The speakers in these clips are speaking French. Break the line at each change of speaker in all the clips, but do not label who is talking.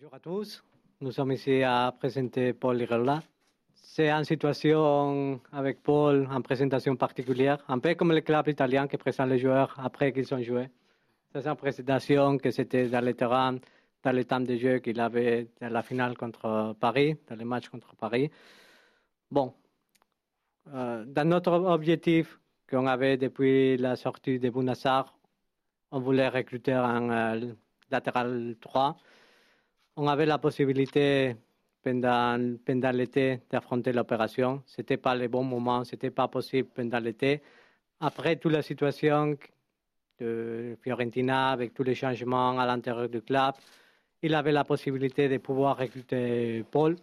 Bonjour à tous. Nous sommes ici à présenter Paul Lirola. C'est une situation avec Paul en présentation particulière, un peu comme le club italien qui présente les joueurs après qu'ils ont joué. C'est une présentation que c'était dans le terrain, dans le temps de jeu qu'il avait dans la finale contre Paris, dans le match contre Paris. Bon, euh, dans notre objectif qu'on avait depuis la sortie de Bounassar, on voulait recruter un euh, latéral 3. On avait la possibilité pendant, pendant l'été d'affronter l'opération. Ce n'était pas le bon moment, ce n'était pas possible pendant l'été. Après toute la situation de Fiorentina, avec tous les changements à l'intérieur du club, il avait la possibilité de pouvoir recruter Paul.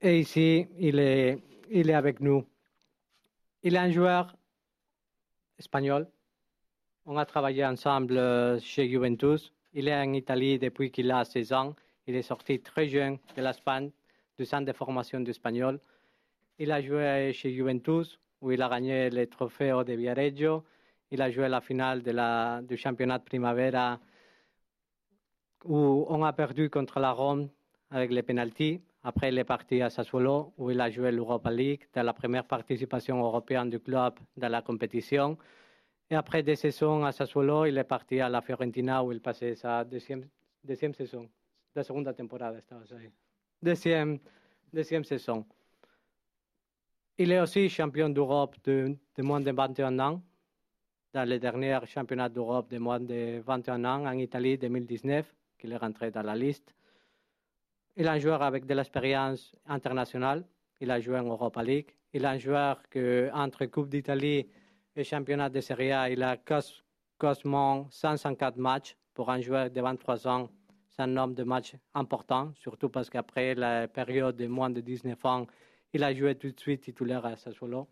Et ici, il est, il est avec nous. Il est un joueur espagnol. On a travaillé ensemble chez Juventus. Il est en Italie depuis qu'il a 16 ans. Il est sorti très jeune de l'Espagne, du centre de formation d'espagnol. Il a joué chez Juventus, où il a gagné le trophée de Viareggio. Il a joué la finale du championnat de Primavera, où on a perdu contre la Rome avec les pénalties. Après, il est parti à Sassuolo, où il a joué l'Europa League, dans la première participation européenne du club dans la compétition. Et après deux saisons à Sassuolo, il est parti à la Fiorentina, où il passait sa deuxième saison. La segunda temporada estabas ahí. Deuxième, saison. Il est aussi champion d'Europe de, moins de 21 ans, dans le dernier championnat d'Europe de moins de 21 ans en Italie 2019, qu'il est rentré dans la liste. Il est un joueur avec de l'expérience internationale. Il a joué en Europa League. Il est un joueur que, entre Coupe d'Italie et Championnat de Serie A, il a quasiment 154 matchs pour un joueur de 23 ans. C'est un nombre de matchs important, surtout parce qu'après la période de moins de 19 ans, il a joué tout de suite titulaire à Sassuolo.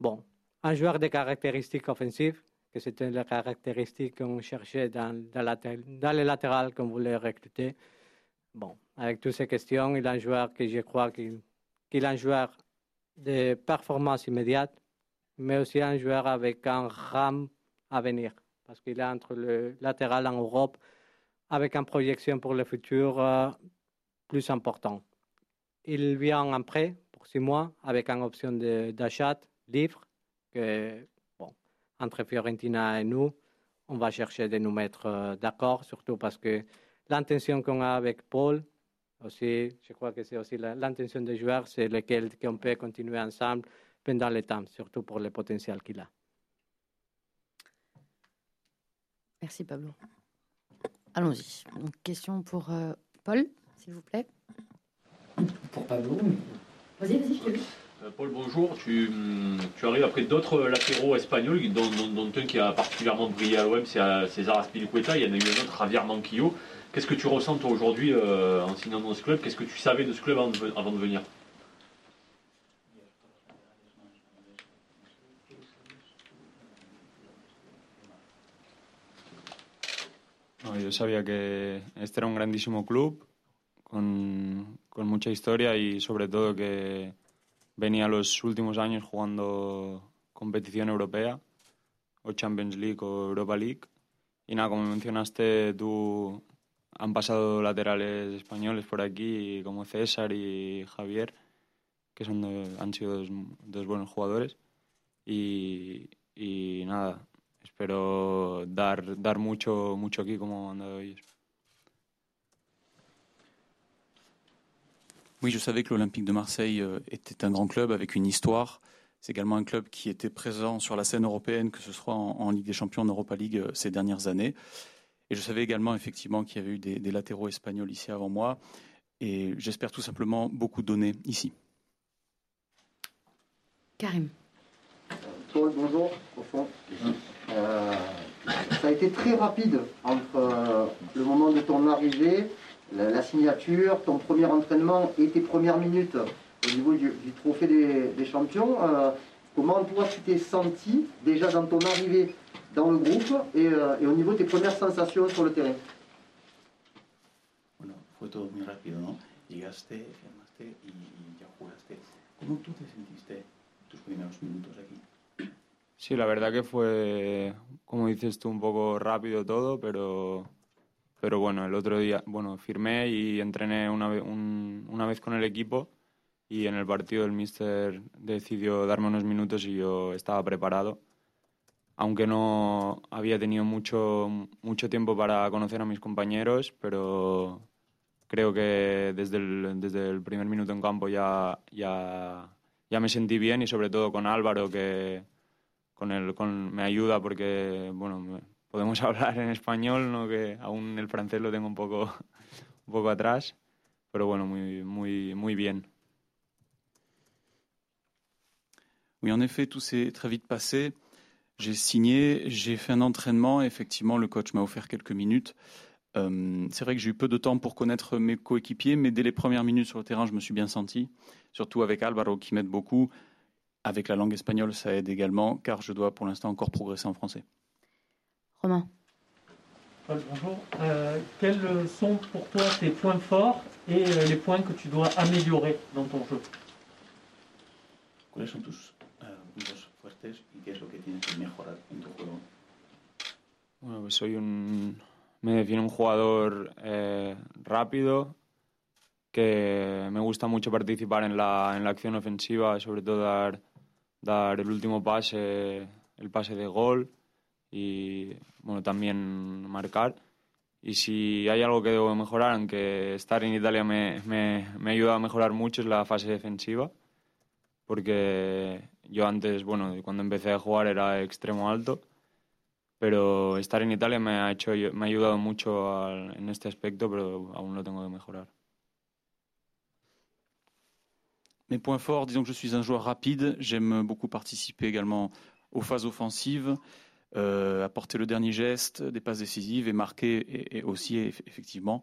Bon, un joueur de caractéristiques offensives, que c'était la caractéristique qu'on cherchait dans, dans, la, les latérales qu'on voulait recruter. Bon, avec toutes ces questions, il est un joueur que je crois qu'il qu est un joueur de performance immédiate, mais aussi un joueur avec un ram à venir, parce qu'il est entre le latéral en Europe, avec une projection pour le futur euh, plus important. Il vient en prêt pour six mois, avec une option d'achat libre, que, entre Fiorentina et nous, on va chercher de nous mettre euh, d'accord, surtout parce que l'intention qu'on a avec Paul, aussi, je crois que c'est aussi l'intention des joueurs, c'est lequel qu'on peut continuer ensemble pendant le temps, surtout pour le potentiel qu'il a.
Merci Pablo. Allons-y. Donc, question pour euh, Paul, s'il vous plaît.
Pour Pablo.
Vas-y, vas-y, je te
euh, Paul, bonjour. Tu, tu arrives après d'autres latéraux espagnols, dont, dont, dont, un qui a particulièrement brillé à l'OM, c'est César Aspilicueta. Il y en a eu un autre, Javier Manquillo. Qu'est-ce que tu ressens toi aujourd'hui euh, en signant dans ce club? Qu'est-ce que tu savais de ce club avant de, avant de venir?
Yo sabía que este era un grandísimo club con, con, mucha historia y sobre todo que venía los últimos años jugando competición europea, o Champions League o Europa League. Y nada, como mencionaste, tú han pasado laterales españoles por aquí, como César y Javier, que son han sido dos, dos buenos jugadores. Y, y, nada, espero dar, dar mucho, mucho aquí como han dado ellos.
Oui, je savais que l'Olympique de Marseille euh, était un grand club avec une histoire. C'est également un club qui était présent sur la scène européenne, que ce soit en, en Ligue des Champions, en Europa League euh, ces dernières années. Et je savais également effectivement qu'il y avait eu des, des, latéraux espagnols ici avant moi. Et j'espère tout simplement beaucoup donner ici.
Karim.
Paul, bonjour, au fond. Euh, ça a été très rapide entre euh, le moment de ton arrivée, la, signature, ton premier entraînement et tes premières minutes au niveau du, trophée des, champions. Euh, comment toi tu t'es senti déjà dans ton arrivée dans le groupe et, au niveau de tes premières sensations sur le terrain?
Bueno, fue todo muy rápido, ¿no? Llegaste, firmaste y, y ya jugaste. ¿Cómo tú te sentiste?
Sí, la verdad que fue, como dices tú, un poco rápido todo, pero, pero bueno, el otro día, bueno, firmé y entrené una, una vez con el equipo y en el partido el míster decidió darme unos minutos y yo estaba preparado. Aunque no había tenido mucho, mucho tiempo para conocer a mis compañeros, pero creo que desde el, desde el primer minuto en campo ya, ya, ya me sentí bien y sobre todo con Álvaro que con el, con, me ayuda porque bueno, podemos hablar en español, ¿no? que aún el francés lo tengo un poco, un poco atrás, pero bueno, muy, muy, bien.
Oui, en effet, tout s'est très vite passé. J'ai signé, j'ai fait un entraînement. Effectivement, le coach m'a offert quelques minutes. Euh, c'est vrai que j'ai eu peu de temps pour connaître mes coéquipiers, mais dès les premières minutes sur le terrain, je me suis bien senti. Surtout avec Álvaro qui m'aide beaucoup. Avec la langue espagnole, ça aide également, car je dois pour l'instant encore progresser en français.
Romain.
Paul, bonjour. Euh, quels sont pour toi tes points forts et euh, les points que tu dois améliorer dans ton jeu?
¿Cuáles son tus puntos fuertes y qué es lo que tienes que mejorar en tu juego?
Bueno, pues soy un. Me define un jugador eh, rápido, que me gusta mucho participar en la, en la acción ofensiva, sobre todo dar, dar el último pase, el pase de gol y bueno, también marcar. Y si hay algo que debo mejorar, aunque estar en Italia me, me, me ayuda a mejorar mucho, es la fase defensiva. Porque yo antes, bueno, cuando empecé a jugar era extremo alto pero estar en Italia me ha hecho me ha ayudado mucho al- en este aspecto pero aún lo tengo que mejorar
Mes points forts, disons que je suis un joueur rapide. J'aime beaucoup participer également aux phases offensives, euh, apporter le dernier geste, des passes décisives et marquer et, aussi eff- effectivement.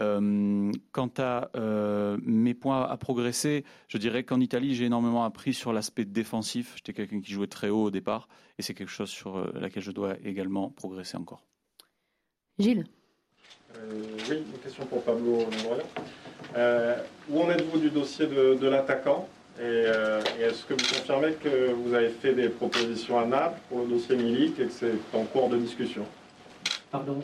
Euh, quant à euh, mes points à progresser, je dirais qu'en Italie, j'ai énormément appris sur l'aspect défensif. J'étais quelqu'un qui jouait très haut au départ et c'est quelque chose sur laquelle je dois également progresser encore.
Gilles?
Euh, oui, une question pour Pablo Longoria. Euh, où en êtes-vous du dossier de, de l'attaquant Et, euh, et est-ce que vous confirmez que vous avez fait des propositions à Naples pour le dossier Milik et que c'est en cours de discussion
Pardon,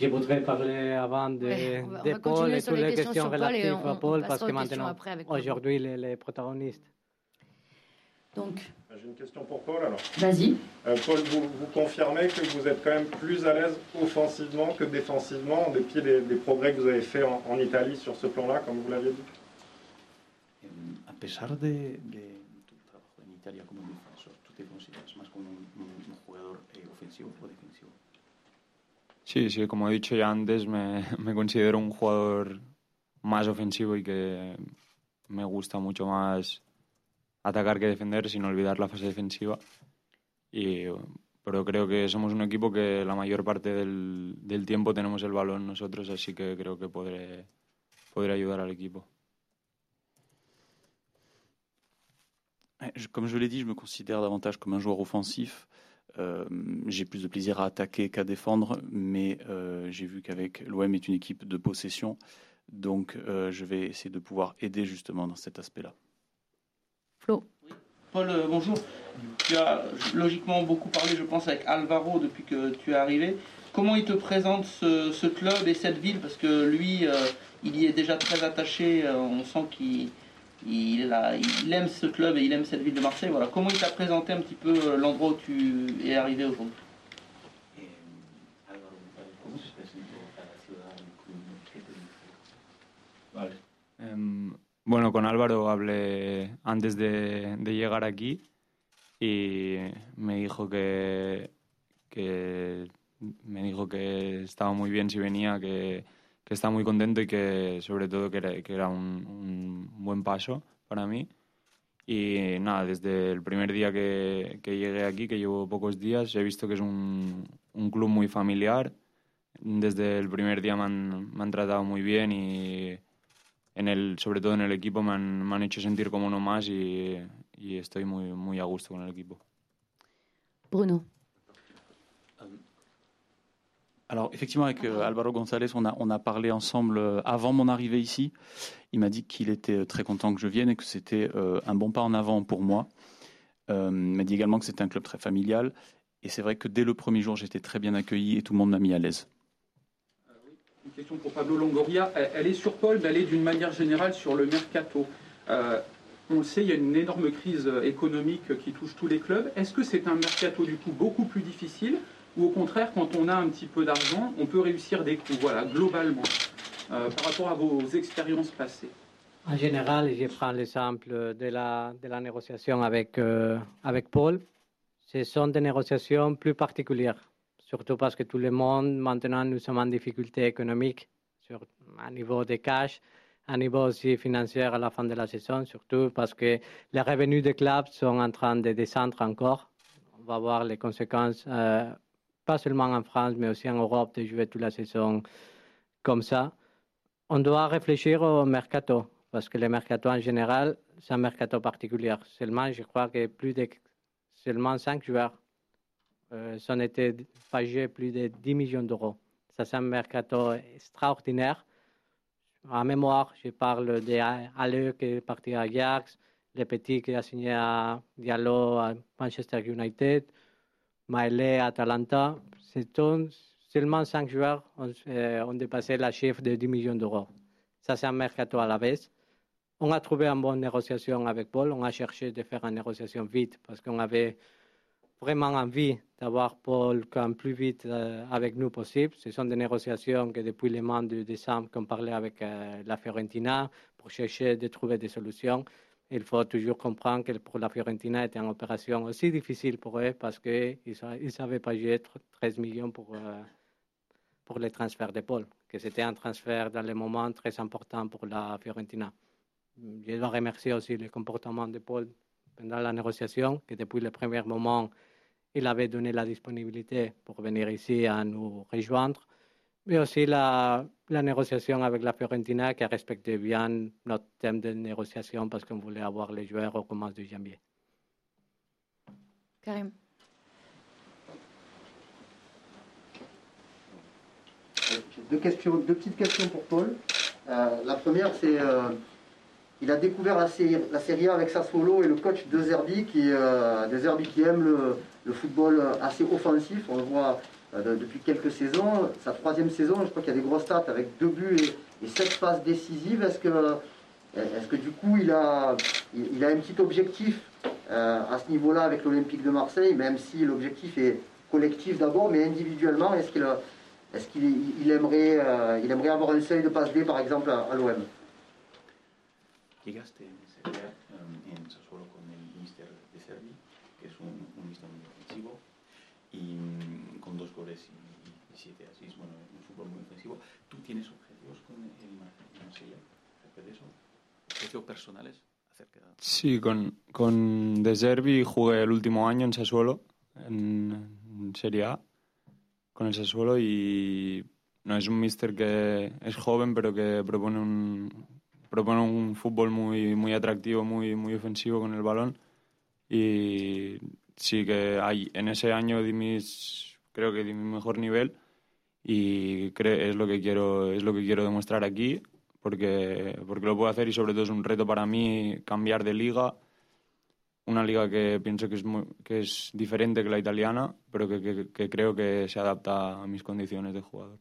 je voudrais parler avant de,
Ouais, on va- on
de
va
Paul
continuer
et
sur
toutes
les
les
questions
questions
sur Paul et
relatives
on-
à Paul, parce que maintenant, aujourd'hui, les, les protagonistes.
Donc,
J'ai une question pour Paul alors.
vas-y.
Euh, Paul, vous, vous confirmez que vous êtes quand même plus à l'aise offensivement que défensivement, en dépit des, des progrès que vous avez faits en, en Italie sur ce plan-là, comme vous l'aviez dit?
A pesar de, de tu trabajo en Italia como defensor, ¿tú te consideras más como un, un- un jugador eh, ofensivo o defensivo?
sí sí como he dicho ya antes me, me considero un jugador más ofensivo y que me gusta mucho más atacar que defender sin olvidar la fase defensiva y pero creo que somos un equipo que la mayor parte del, del tiempo tenemos el balón nosotros así que creo que podré podré ayudar al equipo
je- Comme je l'ai dit, je me considère davantage comme un joueur offensif. Euh, j'ai plus de plaisir à attaquer qu'à défendre, mais euh, j'ai vu qu'avec l'OM est une équipe de possession, donc euh, je vais essayer de pouvoir aider justement dans cet aspect-là.
Paul, euh, bonjour. Tu as logiquement beaucoup parlé, je pense, avec Alvaro depuis que tu es arrivé. Comment il te présente ce, club et cette ville? Parce que lui, euh, il y est déjà très attaché. euh, on sent qu'il aime ce club et il aime cette ville de Marseille. Voilà. Comment il t'a présenté un petit peu l'endroit où tu es arrivé aujourd'hui?
Bueno, con Álvaro hablé antes de, de llegar aquí y me dijo que, que me dijo que estaba muy bien si venía, que, que estaba muy contento y que sobre todo que era, que era un, un buen paso para mí. Y nada, desde el primer día que, que llegué aquí, que llevo pocos días, he visto que es un, un club muy familiar. Desde el primer día me han, me han tratado muy bien y en el, sobre todo en el equipo me han, me han hecho sentir como uno más y, y estoy muy, muy a gusto con el equipo.
Bruno.
Alors effectivement, avec euh, Alvaro González, on a, on a parlé ensemble euh, avant mon arrivée ici. Il m'a dit qu'il était euh, très content que je vienne et que c'était euh, un bon pas en avant pour moi. Euh, il m'a dit également que c'était un club très familial. Et c'est vrai que dès le premier jour, j'étais très bien accueilli et tout le monde m'a mis à l'aise.
Une question pour Pablo Longoria. Elle est sur Paul, mais elle est d'une manière générale sur le mercato. Euh, on le sait, il y a une énorme crise économique qui touche tous les clubs. Est-ce que c'est un mercato du coup beaucoup plus difficile ou au contraire, quand on a un petit peu d'argent, on peut réussir des coups, voilà, globalement, euh, par rapport à vos expériences passées
En général, je prends l'exemple de la, négociation euh, avec Paul. Ce sont des négociations plus particulières, surtout parce que tout le monde, maintenant, nous sommes en difficulté économique, sur, à niveau de cash, à niveau aussi financier à la fin de la saison, surtout parce que les revenus des clubs sont en train de descendre encore. On va voir les conséquences. Euh, pas seulement en France, mais aussi en Europe, de jouer toute la saison comme ça. On doit réfléchir au mercato, parce que le mercato en général, c'est un mercato particulier. Seulement, je crois que plus de seulement 5 joueurs euh, sont été pagés plus de 10 millions d'euros. Ça, c'est un mercato extraordinaire. En mémoire, je parle d'Ale qui est parti à Ajax, le petit qui a signé à Diallo à Manchester United, Maëlé, Atalanta, c'est seulement 5 joueurs ont, euh, ont, dépassé la chiffre de 10 millions d'euros. Ça, c'est un mercato à la baisse. On a trouvé une bonne négociation avec Paul. On a cherché de faire une négociation vite parce qu'on avait vraiment envie d'avoir Paul comme plus vite euh, avec nous possible. Ce sont des négociations que depuis le mois de décembre qu'on parlait avec euh, la Fiorentina pour chercher de trouver des solutions. Il faut toujours comprendre que pour la Fiorentina était une opération aussi difficile pour eux parce qu'ils ne savaient pas gérer 13 millions pour, euh, pour les transferts d'épaule, que c'était un transfert dans les moments très important pour la Fiorentina. Je dois remercier aussi le comportement de Paul pendant la négociation, que depuis le premier moment, il avait donné la disponibilité pour venir ici à nous rejoindre mais aussi la, la, négociation avec la Fiorentina qui a respecté bien notre thème de négociation parce qu'on voulait avoir les joueurs au commencement de janvier.
Karim.
Deux, questions, deux petites questions pour Paul. Euh, la première, c'est euh, il a découvert la, série, la Serie A avec Sassuolo et le coach de Zerbi qui, euh, de Zerbi qui aime le, le, football assez offensif. On le voit euh, depuis quelques saisons. Sa troisième saison, je crois qu'il y a des grosses stats avec deux buts et, sept passes décisives. Est-ce que, est que du coup il a, il, a un petit objectif euh, à ce niveau-là avec l'Olympique de Marseille, même si l'objectif est collectif d'abord, mais individuellement, est-ce qu'il est il aimerait, euh, il aimerait avoir un seuil de passe D par exemple à, l'OM
Llegaste en en Sassuolo con el Servi, que es un, un muy ofensivo, y con dos goles y, y siete asís, bueno, un fútbol muy ofensivo. ¿Tú tienes objetivos con el Marsella de eso? ¿Objetivos personales? Acerca...
Sí, con, con De Zerbi jugué el último año en Sassuolo, en, Serie A, con el Sassuolo y no es un míster que es joven, pero que propone un, propone un fútbol muy, muy atractivo, muy, muy ofensivo con el balón. Y sí que hay, en ese año di creo que di mi mejor nivel y es lo que quiero, es lo que quiero demostrar aquí porque, porque lo puedo hacer y sobre todo es un reto para mí cambiar de liga. Una liga que pienso que es, muy, que es diferente que la italiana, pero que creo que se adapta a mis condiciones de jugador.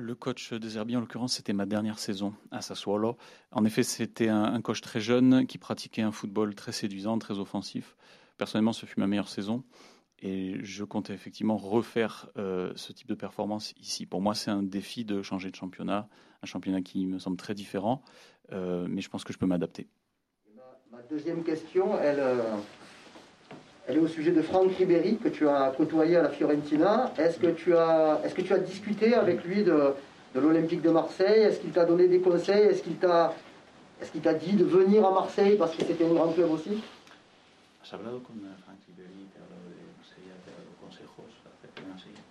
Le coach de Zerbi, en l'occurrence, c'était ma dernière saison à Sassuolo. En effet, c'était un, coach très jeune qui pratiquait un football très séduisant, très offensif. Personnellement, ce fut ma meilleure saison et je comptais effectivement refaire euh, ce type de performance ici. Pour moi, c'est un défi de changer de championnat, un championnat qui me semble très différent, euh, mais je pense que je peux m'adapter.
Ma, ma, deuxième question, elle, euh, elle, est au sujet de Franck Ribéry, que tu as côtoyé à la Fiorentina. Est-ce que, tu as, est que tu as discuté avec lui de, de l'Olympique de Marseille? Est-ce qu'il t'a donné des conseils? Est-ce qu'il t'a est qu t'a dit de venir à Marseille parce que c'était un grand club aussi?
¿Has hablado con Frank Ribéry? ¿Te ha hablado de Marsella? ¿Te ha dado consejos acerca de Marsella?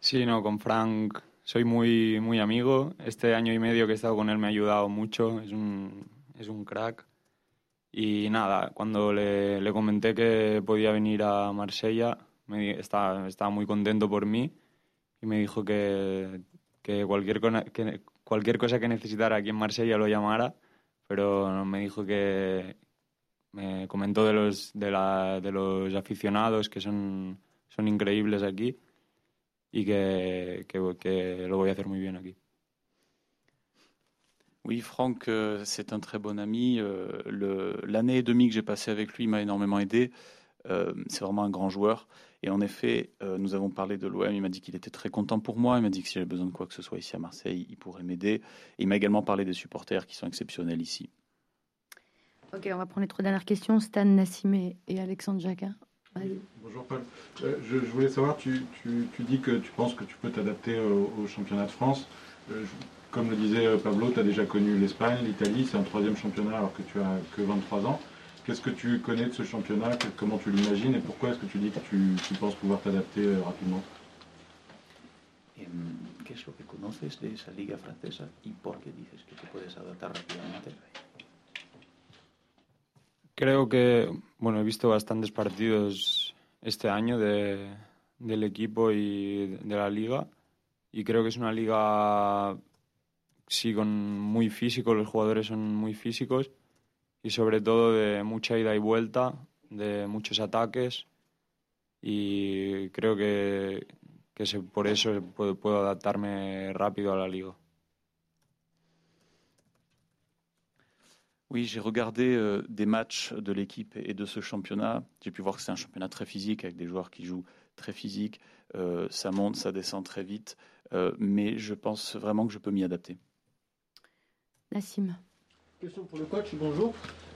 Sí, no, con Frank soy muy, muy amigo. Este año y medio que he estado con él me ha ayudado mucho. Es un, es un crack. Y nada, cuando le, le, comenté que podía venir a Marsella, me, estaba, estaba, muy contento por mí y me dijo que, que, cualquier, que cualquier cosa que necesitara aquí en Marsella lo llamara, pero me dijo que, me comentó de los, de, la, de los aficionados que son, son increíbles aquí y que, que, que lo voy a hacer muy bien aquí.
Oui, Franck, euh, c'est un très bon ami. Euh, L'année et demie que j'ai passé avec lui m'a énormément aidé. Euh, c'est vraiment un grand joueur. Et en effet, euh, nous avons parlé de l'OM. Il m'a dit qu'il était très content pour moi. Il m'a dit que si j'avais besoin de quoi que ce soit ici à Marseille, il pourrait m'aider. Et il m'a également parlé des supporters qui sont exceptionnels ici.
Ok, on va prendre les trois dernières questions. Stan, Nassim et, Alexandre Jacquin.
Bonjour Paul. Euh, je, je voulais savoir, tu, tu- tu dis que tu penses que tu peux t'adapter au, au championnat de France. Euh, je- comme le disait euh, Pablo, tu as déjà connu l'Espagne, l'Italie, c'est un troisième championnat alors que tu as que 23 ans. Qu'est-ce que tu connais de ce championnat? Comment tu l'imagines Et pourquoi est-ce que tu dis que tu, tu penses pouvoir t'adapter euh, rapidement?
Em, ¿Qué es lo que conoces de esa liga francesa y por qué dices que te puedes adaptar rápidamente?
Creo que, bueno, he visto bastantes partidos este año de, del equipo y de la liga y creo que es una liga, sí, con muy físico, los jugadores son muy físicos y sobre todo de mucha ida y vuelta, de muchos ataques y creo que, que se- por eso puedo, puedo adaptarme rápido a la liga.
Oui, j'ai regardé euh, des matchs de l'équipe et de ce championnat. J'ai pu voir que c'est un championnat très physique avec des joueurs qui jouent très physique. Euh, ça monte, ça descend très vite. Euh, mais je pense vraiment que je peux m'y adapter.
Nassim.
Question pour le coach, bonjour.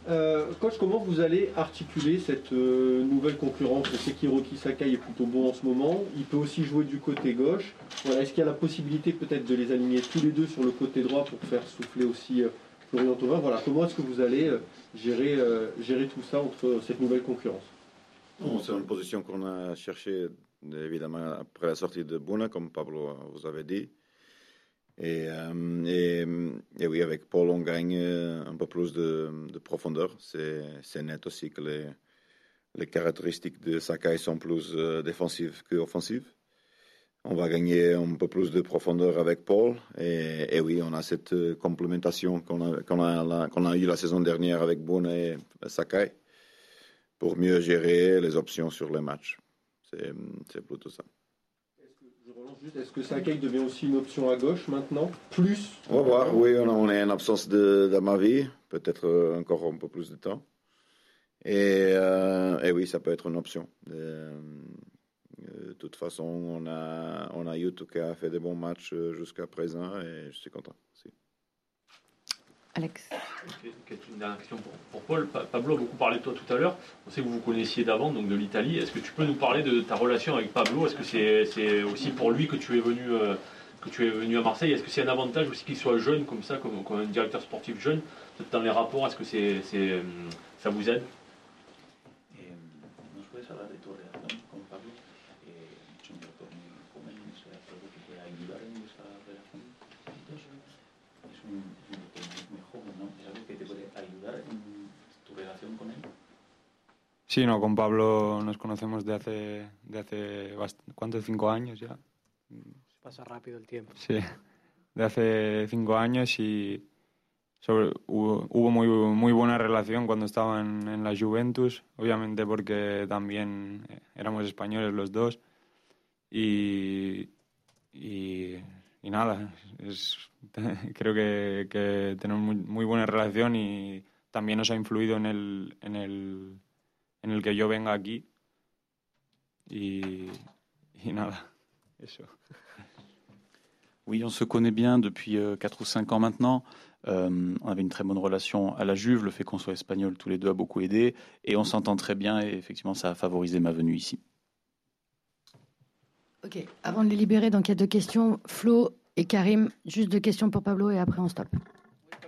Euh, coach, comment vous allez articuler cette euh, nouvelle concurrence? Je sais qu'Hiroki Sakai est plutôt bon en ce moment. Il peut aussi jouer du côté gauche. Voilà, Est-ce qu'il y a la possibilité peut-être de les aligner tous les deux sur le côté droit pour faire souffler aussi euh, Florian Thauvin? Voilà, comment est-ce que vous allez euh, gérer, euh, gérer tout ça entre cette nouvelle concurrence?
Bon, C'est une position qu'on a cherchée évidemment après la sortie de Buna, comme Pablo vous avait dit. Et, euh, et, et oui, avec Paul, on gagne un peu plus de, de profondeur. C'est net aussi que les, les caractéristiques de Sakai sont plus euh, défensives qu'offensives. On va gagner un peu plus de profondeur avec Paul. Et, et oui, on a cette euh, complémentation qu'on a, qu'on a, qu'on a eu la saison dernière avec Buna et Sakai pour mieux gérer les options sur les matchs. C'est plutôt ça.
Est-ce que Sakai devient aussi une option à gauche maintenant Plus
On va voir, oui, on, est en absence de, de Mavi, peut-être euh, encore un peu plus de temps. Et, euh, et oui, ça peut être une option. Euh, de toute façon, on a, on a Yuto qui a fait des bons matchs jusqu'à présent et je suis content.
Alex.
Une dernière question pour, pour Paul. Pa- Pablo a beaucoup parlé de toi tout à l'heure. On sait que vous vous connaissiez d'avant, donc de l'Italie. Est-ce que tu peux nous parler de ta relation avec Pablo? Est-ce que c'est aussi pour lui que tu es venu, euh, que tu es venu à Marseille? Est-ce que c'est un avantage aussi qu'il soit jeune comme ça, comme, comme un directeur sportif jeune? Peut-être Dans les rapports, est-ce que c'est euh, ça vous aide?
¿No? ¿Es algo que te puede ayudar en tu relación con él?
Sí, no, con Pablo nos conocemos de hace, de hace ¿cuánto? Cinco años ya.
Pasa rápido el tiempo.
Sí, de hace cinco años y sobre, hubo, hubo muy, muy buena relación cuando estaba en, en la Juventus, obviamente porque también eh, éramos españoles los dos y, y, y nada, es, creo que, que tenemos muy, muy buena relación y también nos ha influido en el, en el, en el que yo venga aquí y, y nada, eso.
Oui, on se connaît bien depuis 4 ou 5 ans maintenant. Euh, on avait une très bonne relation à la Juve. Le fait qu'on soit espagnol tous les deux a beaucoup aidé. Et on s'entend très bien et effectivement, ça a favorisé ma venue ici.
Ok, avant de les libérer, donc il y a deux questions. Flo et Karim, juste deux questions pour Pablo et après on stop.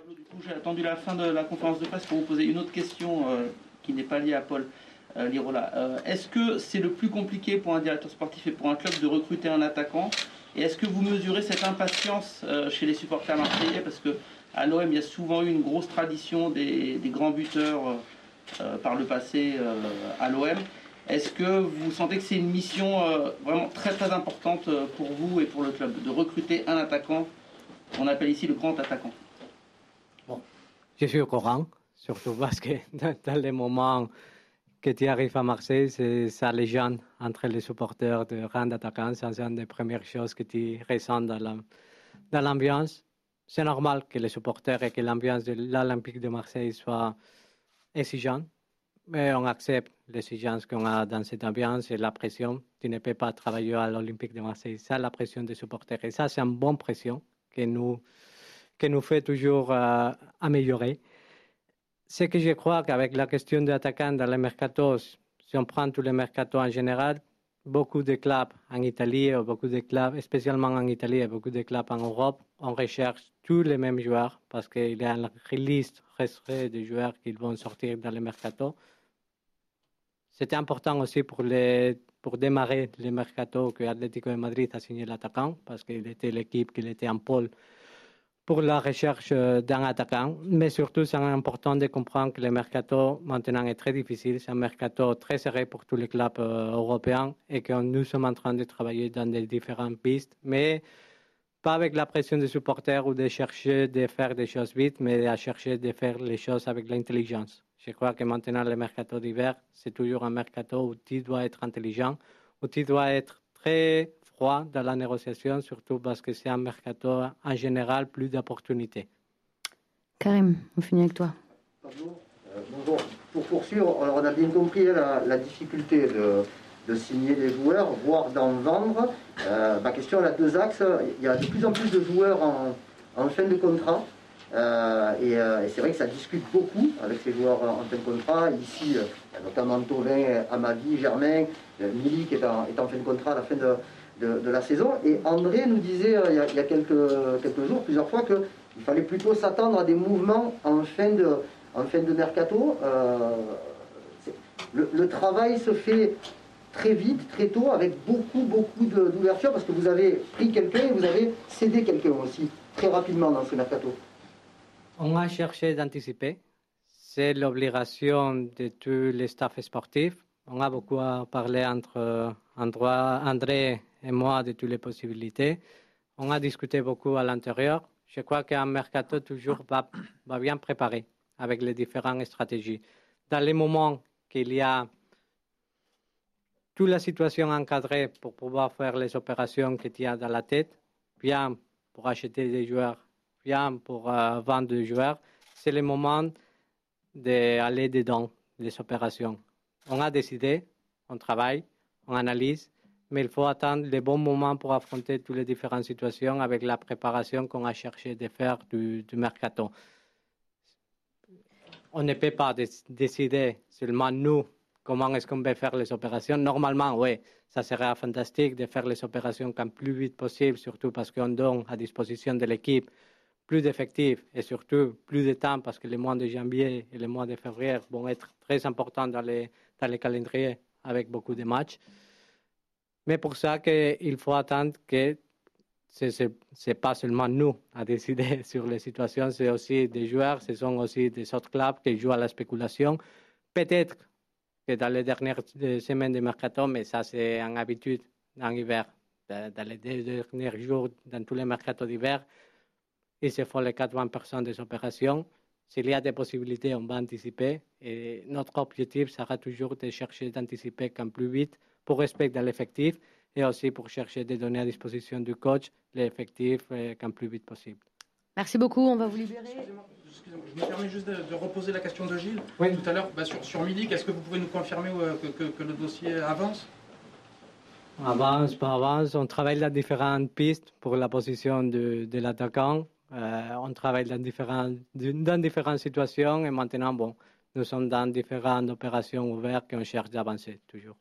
Du coup, j'ai attendu la fin de la conférence de presse pour vous poser une autre question euh, qui n'est pas liée à Paul euh, Lirola. Euh, est-ce que c'est le plus compliqué pour un directeur sportif et pour un club de recruter un attaquant? Et est-ce que vous mesurez cette impatience chez les supporters marseillais? Parce que à l'OM, il y a souvent eu une grosse tradition des, grands buteurs par le passé à l'OM. Est-ce que vous sentez que c'est une mission euh, vraiment très très importante euh, pour vous et pour le club de recruter un attaquant On appelle ici le grand attaquant?
Je suis au courant, surtout parce que dans, les moments que tu arrives à Marseille, c'est ça les gens entre les supporters de rang d'attaquant. C'est une des premières choses que tu ressens dans l'ambiance. C'est normal que les supporters et que l'ambiance de l'Olympique de Marseille soit exigeante, mais on accepte l'exigence qu'on a dans cette ambiance et la pression. Tu ne peux pas travailler à l'Olympique de Marseille sans la pression des supporters. Et ça, c'est une bonne pression qui nous, qui nous fait toujours euh, améliorer. Ce que je crois qu'avec la question des attaquants dans les mercatos, si on prend tous les mercatos en général, beaucoup de clubs en Italie, beaucoup de clubs, spécialement en Italie et beaucoup de clubs en Europe, on recherche tous les mêmes joueurs parce qu'il y a une liste restreinte de joueurs qui vont sortir dans les mercato. C'était important aussi pour, les, pour démarrer le mercato que Atlético de Madrid a signé l'attaquant parce qu'il était l'équipe qui était en pôle pour la recherche euh, d'un attaquant. Mais surtout, c'est important de comprendre que le mercato maintenant est très difficile. C'est un mercato très serré pour tous les clubs euh, européens et que nous sommes en train de travailler dans des différentes pistes. Mais pas avec la pression des supporters ou de chercher de faire des choses vite, mais à chercher de faire les choses avec l'intelligence. Je crois que maintenant, le mercato d'hiver, c'est toujours un mercato où tu dois être intelligent, où tu dois être très dans la négociation, surtout parce que c'est un mercato en général plus d'opportunités.
Karim, on finit avec toi.
Bonjour. Euh, pour poursuivre, on a bien compris hein, la, difficulté de, signer des joueurs, voire d'en vendre. Euh, ma question elle a deux axes. Il y a de plus en plus de joueurs en, fin de contrat. Euh, et, c'est vrai que ça discute beaucoup avec ces joueurs en fin de contrat. Ici, notamment Tovin, Amadi, Germain, Milik qui est en, est en fin de contrat à la fin de, de, la saison. Et André nous disait euh, il, y a, quelques, quelques jours, plusieurs fois, qu'il fallait plutôt s'attendre à des mouvements en fin de, en fin de mercato. Euh, le, travail se fait très vite, très tôt, avec beaucoup, beaucoup d'ouverture, parce que vous avez pris quelqu'un et vous avez cédé quelqu'un aussi, très rapidement dans ce mercato.
On a cherché d'anticiper. C'est l'obligation de tous les staffs sportifs. On a beaucoup parlé entre André et moi de toutes les possibilités. On a discuté beaucoup à l'intérieur. Je crois qu'un mercato toujours va, bien préparé avec les différentes stratégies. Dans les moments qu'il y a toute la situation encadrée pour pouvoir faire les opérations que tu as dans la tête, bien pour acheter des joueurs, bien pour euh, vendre des joueurs, c'est le moment d'aller dedans des opérations. On a décidé, on travaille, on analyse mais il faut attendre les bons moments pour affronter toutes les différentes situations avec la préparation qu'on a cherché de faire du, mercato. On ne peut pas décider seulement nous comment est-ce qu'on peut faire les opérations. Normalement, oui, ça serait fantastique de faire les opérations le plus vite possible, surtout parce qu'on donne à disposition de l'équipe plus d'effectifs et surtout plus de temps parce que les mois de janvier et les mois de février vont être très importants dans les, dans les calendriers avec beaucoup de matchs. Mais pour ça qu'il faut attendre que ce n'est pas seulement nous à décider sur les situations, c'est aussi des joueurs, ce sont aussi des autres clubs qui jouent à la spéculation. Peut-être que dans les dernières semaines de mercato, mais ça c'est une habitude en hiver, dans les derniers jours, dans tous les mercatos d'hiver, ils se font les 80% des opérations. S'il y a des possibilités, on va anticiper. Et notre objectif sera toujours de chercher d'anticiper quand plus vite pour respecter l'effectif et aussi pour chercher des données à disposition du coach, l'effectif euh, quand plus vite possible.
Merci beaucoup, on va vous libérer.
Excusez-moi, je me permets juste de, reposer la question de Gilles. Oui. Tout à l'heure, bah, sur, sur Milik, est-ce que vous pouvez nous confirmer euh, que, le dossier avance?
Avance, pas avance. On travaille dans différentes pistes pour la position de, de l'attaquant. Euh, on travaille dans différentes, dans différentes situations et maintenant, bon, nous sommes dans différentes opérations ouvertes qu'on cherche d'avancer toujours.